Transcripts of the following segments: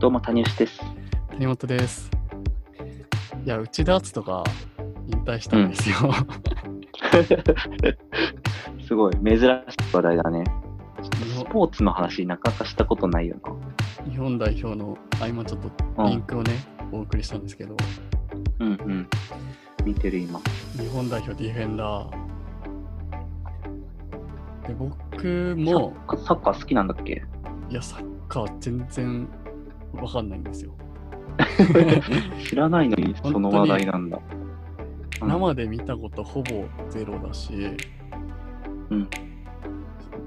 どうも、谷吉です。谷本です。いや、内田篤人が引退したんですよ。すごい、珍しい話題だね。スポーツの話、なかなかしたことないよ日本代表の、あ、今ちょっとな。リンクをね、お送りしたんですけど、うん、うん、うん。見てる、今。日本代表ディフェンダー。で、僕も、サッカー好きなんだっけ？いや、サッカー全然わかんないんですよ。知らないのに、その話題なんだ。うん生で見たことほぼゼロだし、うん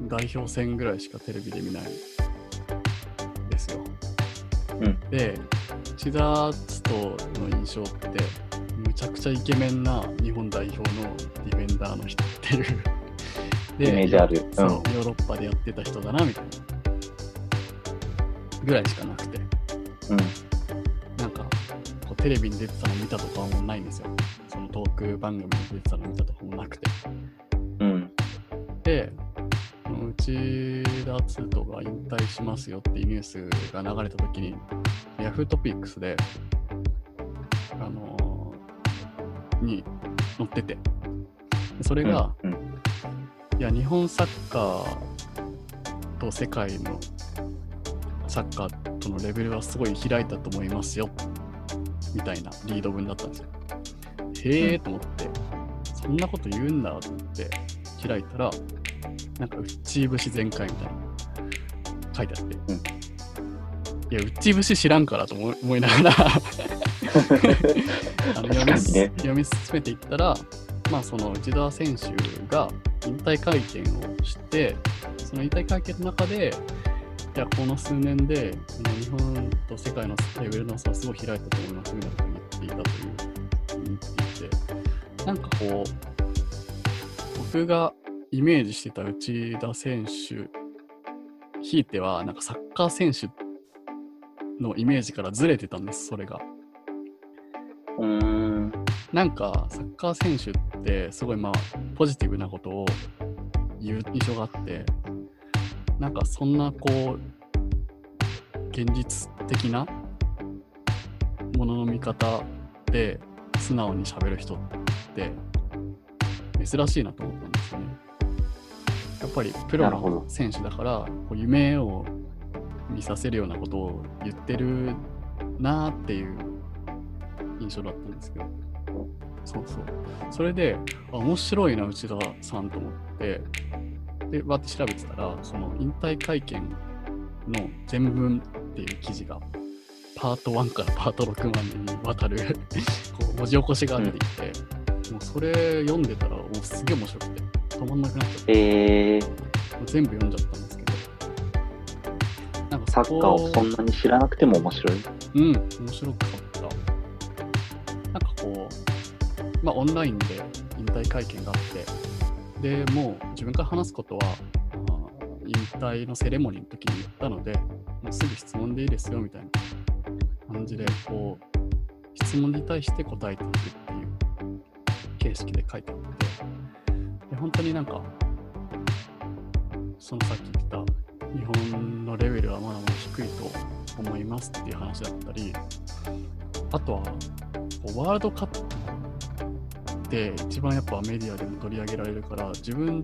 代表戦ぐらいしかテレビで見ないですよ。うんで、内田篤人の印象って、むちゃくちゃイケメンな日本代表のディフェンダーの人っていう。イメージあるそう、うんヨーロッパでやってた人だな、みたいな。ぐらいしかなくて。うん。なんか、こうテレビに出てたの見たとかもないんですよ。そのトーク番組に出てたの見たとかもなくて。うん。で、内田篤人が引退しますよっていうニュースが流れたときに、ヤフートピックスで、あのーに載ってて、でそれが、うん、いや、日本サッカーと世界のサッカーとのレベルはすごい開いたと思いますよ、みたいなリード文だったんですよ。へえと思って、そんなこと言うんだと思って開いたら、なんか、内節全開みたいな。書いてあって、うん。いや、内節知らんからと思いながら。あの読み読み進めていったら、まあ、その内田選手が引退会見をして、その引退会見の中で、いや、この数年で、この日本と世界のレベルの差はすごい開いたと思いますみたいなことを言っていたという、言っていて、なんかこう、僕がイメージしてた内田選手、ひいては、なんかサッカー選手のイメージからずれてたんです、それが。うーん。なんか、サッカー選手って、すごいまあ、ポジティブなことを言う印象があって、なんかそんなこう、現実的なものの見方で素直に喋る人って珍しいなと思ったんですよね。やっぱりプロの選手だから、こう夢を見させるようなことを言ってるなーっていう印象だったんですけど。そうそう。それで、あ面白いな、内田さんと思って、で、わーって調べてたら、その引退会見の全文っていう記事が、パート1からパート6までにわたる こう文字起こしが出てきて、もうそれ読んでたら、もうすげえ面白くて、止まんなくなっちゃって、えー、もう全部読んじゃったんですけど、なんかサッカーをそんなに知らなくても面白い。うん、面白かった。なんかこう、まあオンラインで引退会見があって、で、もう自分から話すことは、あ引退のセレモニーの時に言ったので、もうすぐ質問でいいですよみたいな感じで、こう、質問に対して答えていくっていう形式で書いてあって、で本当になんか、そのさっき言った日本のレベルはまだまだ低いと思いますっていう話だったり、あとは、ワールドカップって一番やっぱメディアでも取り上げられるから、自分の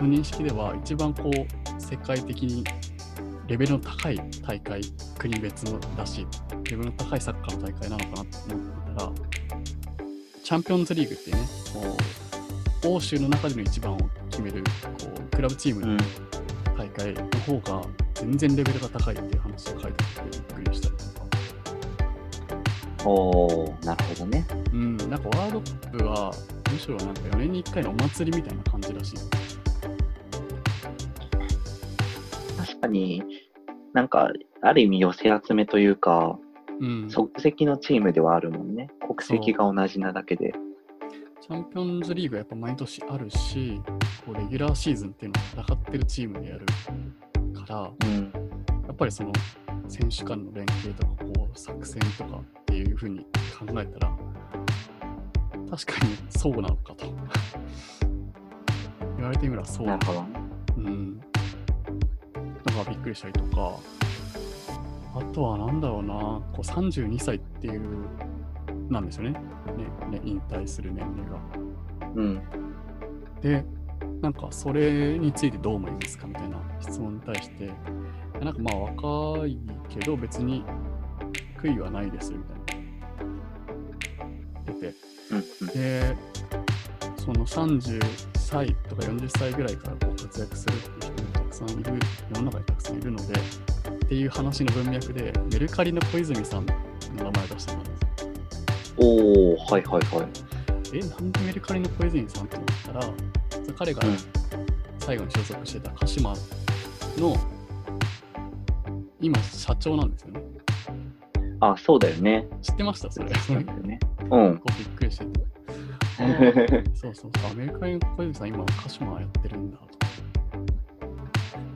認識では一番こう、世界的にレベルの高い大会、国別のだし、レベルの高いサッカーの大会なのかなと思ってたら、チャンピオンズリーグっていうね、こう欧州の中での一番を決めるこうクラブチームのうん。大会の方が全然レベルが高いっていう話が書いてあっておー、なるほどね。うん、なんかワールドカップはむしろなんか4年に1回のお祭りみたいな感じらしい。確かに、なんか、ある意味寄せ集めというか、うん。即席のチームではあるもんね。国籍が同じなだけで。チャンピオンズリーグはやっぱ毎年あるし、こうレギュラーシーズンっていうのを戦ってるチームでやるから、うん。やっぱりその選手間の連携とか作戦とかっていうふうに考えたら、確かにそうなのかと。言われてみればそうなのかな。うん。だからびっくりしたりとか、あとはなんだろうな、こう32歳っていう、なんですよね。ねね引退する年齢が。うん。で、なんかそれについてどう思いますか？みたいな質問に対して、なんかまあ若いけど別に悔いはないですみたいな。出て、うん。で、その30歳とか40歳ぐらいからこう活躍するっていう人もたくさんいる、世の中にたくさんいるので、っていう話の文脈で、メルカリの小泉さんの名前出してたんですよ。おおはいはいはい。え、なんでメルカリの小泉さんって思ったら、彼がうん最後に所属してた鹿島の今、社長なんですよね。あ、そうだよね。知ってましたそれ。そうだよね。うん。びっくりしてて。そうそうそう、アメリカの小泉さん、今、鹿島やってるんだとか。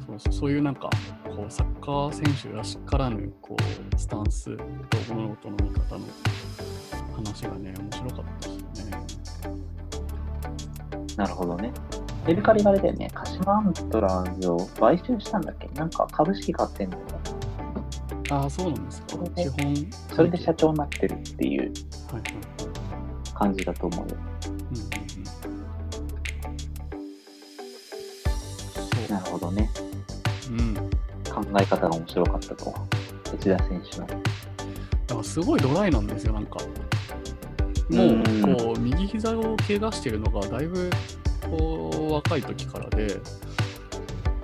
そうそうそういうなんか、こう、サッカー選手らしからぬ、こう、スタンスと物事の見方の話がね、面白かったですよね。なるほどね。メルカリがあれだよね。鹿島アントラーズを買収したんだっけ？なんか株式買ってんだよね。ああ、そうなんですか。それで資本。それで社長になってるっていう。感じだと思うよ。なるほどね。う。うん。だ考え方が面白かったと。内田選手の。からすごいドライなんですよ、なんか。もうんう、こう、右膝を怪我してるのが、だいぶ、こう、若い時からで、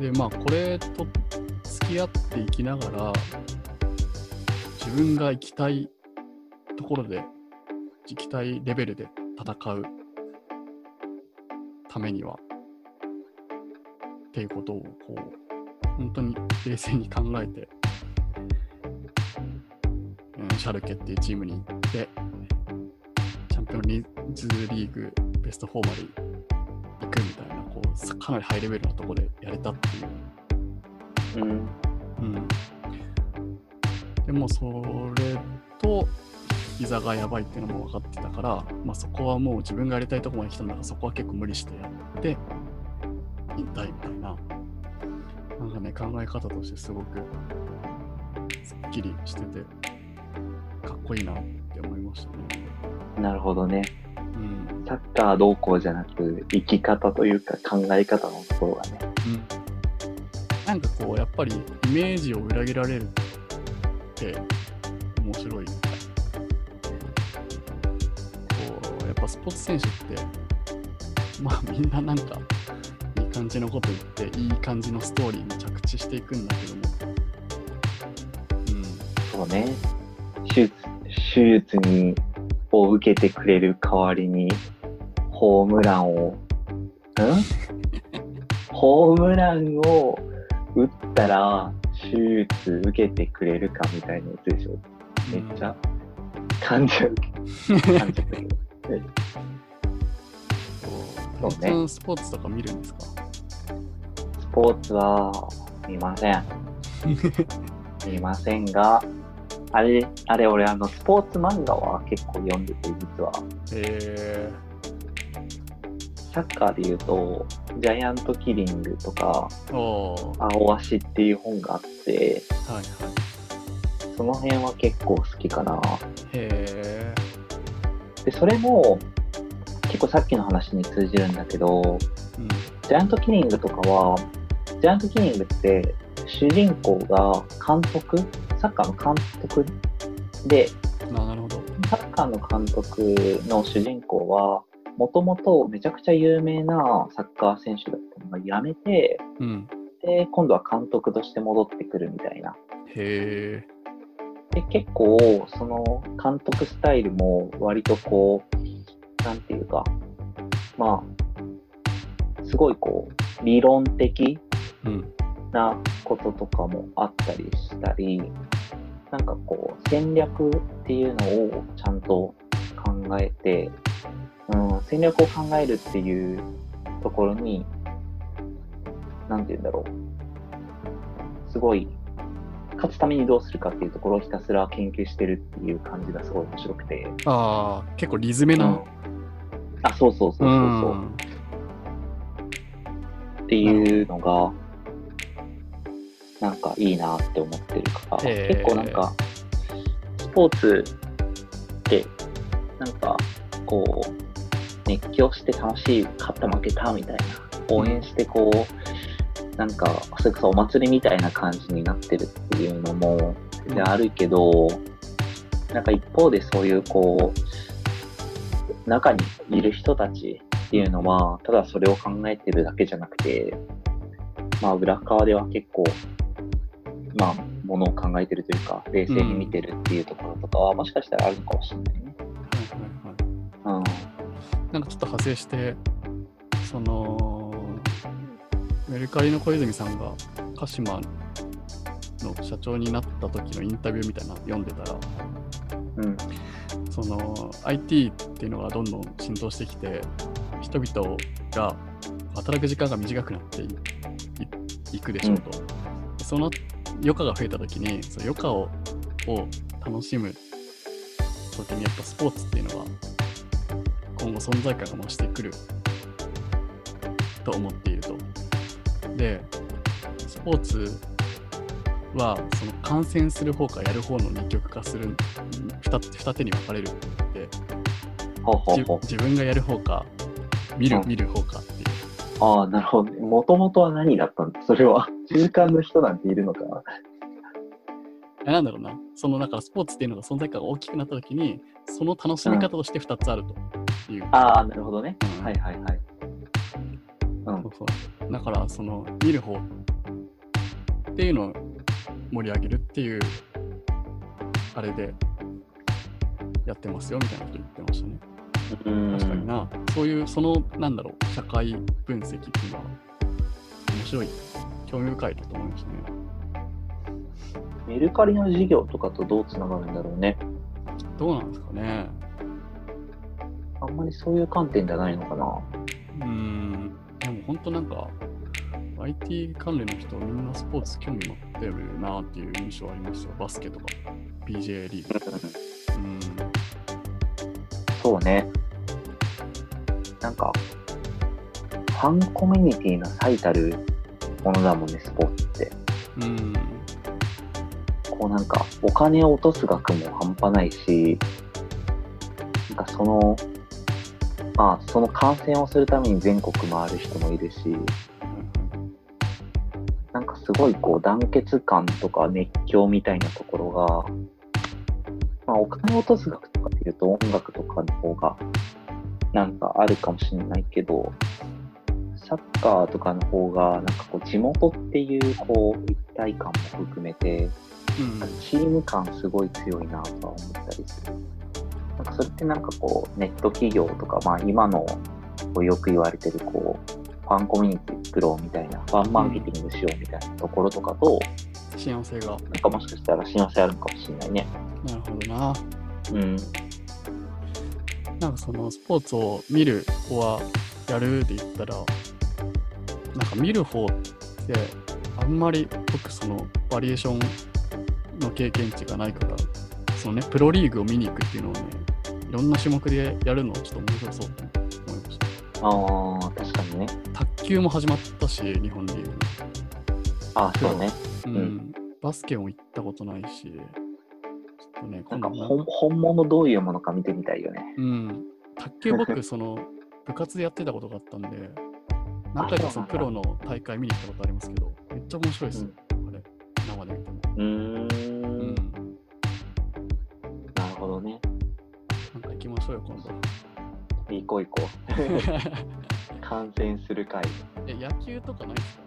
で、まあ、これと付き合っていきながら、自分が行きたいところで、行きたいレベルで戦うためには、っていうことを、こう、本当に冷静に考えて、うん、シャルケっていうチームに行って、チャンピオンズリーグベスト4まで行くみたいな、こう、さかなりハイレベルなところでやれたっていう。うん。うん。でも、それと、膝がやばいっていうのも分かってたから、まあ、そこはもう自分がやりたいところまで来たんだから、そこは結構無理してやって、引退みたいな、なんかね、考え方としてすごくすっきりしてて、かっこいいなって思いましたね。なるほどね。うん。サッカーどうこうじゃなく、生き方というか考え方のところがね。うん、なんかこう、やっぱりイメージを裏切られるって面白い。こう、やっぱスポーツ選手って、まあみんななんかいい感じのこと言って、いい感じのストーリーに着地していくんだけども、うんそうね。手術、手術に、を受けてくれる代わりに、ホームランを、ん？ホームランを打ったら、手術受けてくれるかみたいなやつでしょ。めっちゃ感じる、感じたけど。うん。そうね。スポーツとか見るんですか？スポーツは見ません。見ませんが、あれ、あれ、俺、あの、スポーツ漫画は結構読んでて、実は。えサッカーで言うと、ジャイアントキリングとか、青足っていう本があって、はいはい。その辺は結構好きかな。へで、それも、結構さっきの話に通じるんだけど、ー、うん。ジャイアントキリングとかは、ジャイアントキリングって、主人公が監督、サッカーの監督で、あなるほど。サッカーの監督の主人公は、もともとめちゃくちゃ有名なサッカー選手だったのが辞めて、うん。で、今度は監督として戻ってくるみたいな。へで、結構、その監督スタイルも割とこう、なんていうか、まあ、すごいこう、理論的。なこととかもあったりしたり、なんかこう、戦略っていうのをちゃんと考えて、うん、戦略を考えるっていうところに、なんて言うんだろう。すごい、勝つためにどうするかっていうところをひたすら研究してるっていう感じがすごい面白くて。ああ、結構リズメな。うんあ、そうそうそうそうそう。んっていうのが、なんかいいなって思ってるから、へー結構なんか、スポーツって、なんか、こう、熱狂して楽しい、勝った負けたみたいな、応援してこう、なんか、それこそお祭りみたいな感じになってるっていうのも、全然あるけど、なんか一方でそういうこう、中にいる人たちっていうのは、ただそれを考えてるだけじゃなくて、まあ裏側では結構、まあ、ものを考えてるというか、冷静に見てるっていうところとかは、もしかしたらあるのかもしれないね。なんかちょっと派生して、その、メルカリの小泉さんが鹿島の社長になった時のインタビューみたいなの読んでたら、うん。その IT っていうのがどんどん浸透してきて、人々が働く時間が短くなっていくでしょうと。その余暇が増えた時に、その余暇をを楽しむ時にやっぱスポーツっていうのは今後存在感が増してくると思っていると。で、スポーツはその観戦する方かやる方の二極化する二つ二手に分かれるってじほうほうほう。自分がやる方か見るうん見る方かっていう。ああ、なるほどね。もともとは何だったんだそれは。中間の人なんているのか？なんだろうな、そのだからスポーツっていうのが存在感が大きくなったときに、その楽しみ方として2つあるという。ああ、なるほどね。うんはいはいはい。うんそうそうだから、その見る方っていうのを盛り上げるっていう、あれでやってますよみたいなこと言ってましたね。うん確かにな、そういう、その、なんだろう、社会分析っていうのは、面白い、興味深いなと思いましたね。メルカリの事業とかとどうつながるんだろうね。どうなんですかね。あんまりそういう観点じゃないのかな。うーん、でも本当なんか、IT 関連の人、みんなスポーツ興味持ってるなっていう印象ありましたよ。バスケとか、BJ リーグ。うん、そうね。なんか、ファンコミュニティの最たるものだもんね、スポーツって。うん、こうなんか、お金を落とす額も半端ないし、なんかその、まあ、その観戦をするために全国回る人もいるし、なんかすごいこう団結感とか熱狂みたいなところが、まあお金を落とす額とかっていうと音楽とかの方がなんかあるかもしれないけど、サッカーとかの方がなんかこう地元っていうこう一体感も含めて、うん、チーム感すごい強いなとは思ったりする。なんかそれってなんかこうネット企業とか、まあ今のこうよく言われてるこうファンコミュニティ作ろうみたいな、ファンマーケティングしようみたいなところとかと、幸せが。なんかもしかしたら幸せあるのかもしれないね。なるほどな。うん。なんかそのスポーツを見る子はやるで言ったら、なんか見る方ってあんまり僕そのバリエーションの経験値がないから、そのね、プロリーグを見に行くっていうのをね、いろんな種目でやるのはちょっと面白そうと思いました。ああ、確かにね。卓球も始まったし、日本でいう。ああ、そうね。うん、んバスケも行ったことないし、ちょっとね、なんか今度本本物どういうものか見てみたいよね。うん。卓球僕、その、部活でやってたことがあったんで、何回かそのプロの大会見に行ったことありますけど、めっちゃ面白いですよ、あれ、生で見ても。うん。なんか行きましょうよ、今度。行こう行こう。観戦する会。え、野球とかないですか？